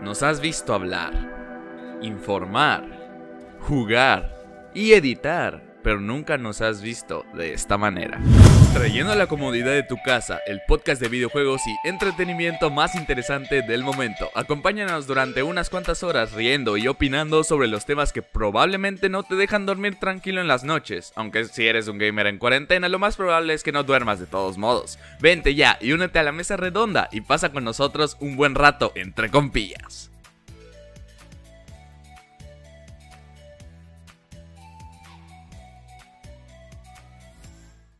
Nos has visto hablar, informar, jugar y editar, pero nunca nos has visto de esta manera. Trayendo la comodidad de tu casa el podcast de videojuegos y entretenimiento más interesante del momento. Acompáñanos durante unas cuantas horas riendo y opinando sobre los temas que probablemente no te dejan dormir tranquilo en las noches. Aunque si eres un gamer en cuarentena, lo más probable es que no duermas de todos modos. Vente ya y únete a la mesa redonda y pasa con nosotros un buen rato entre compillas.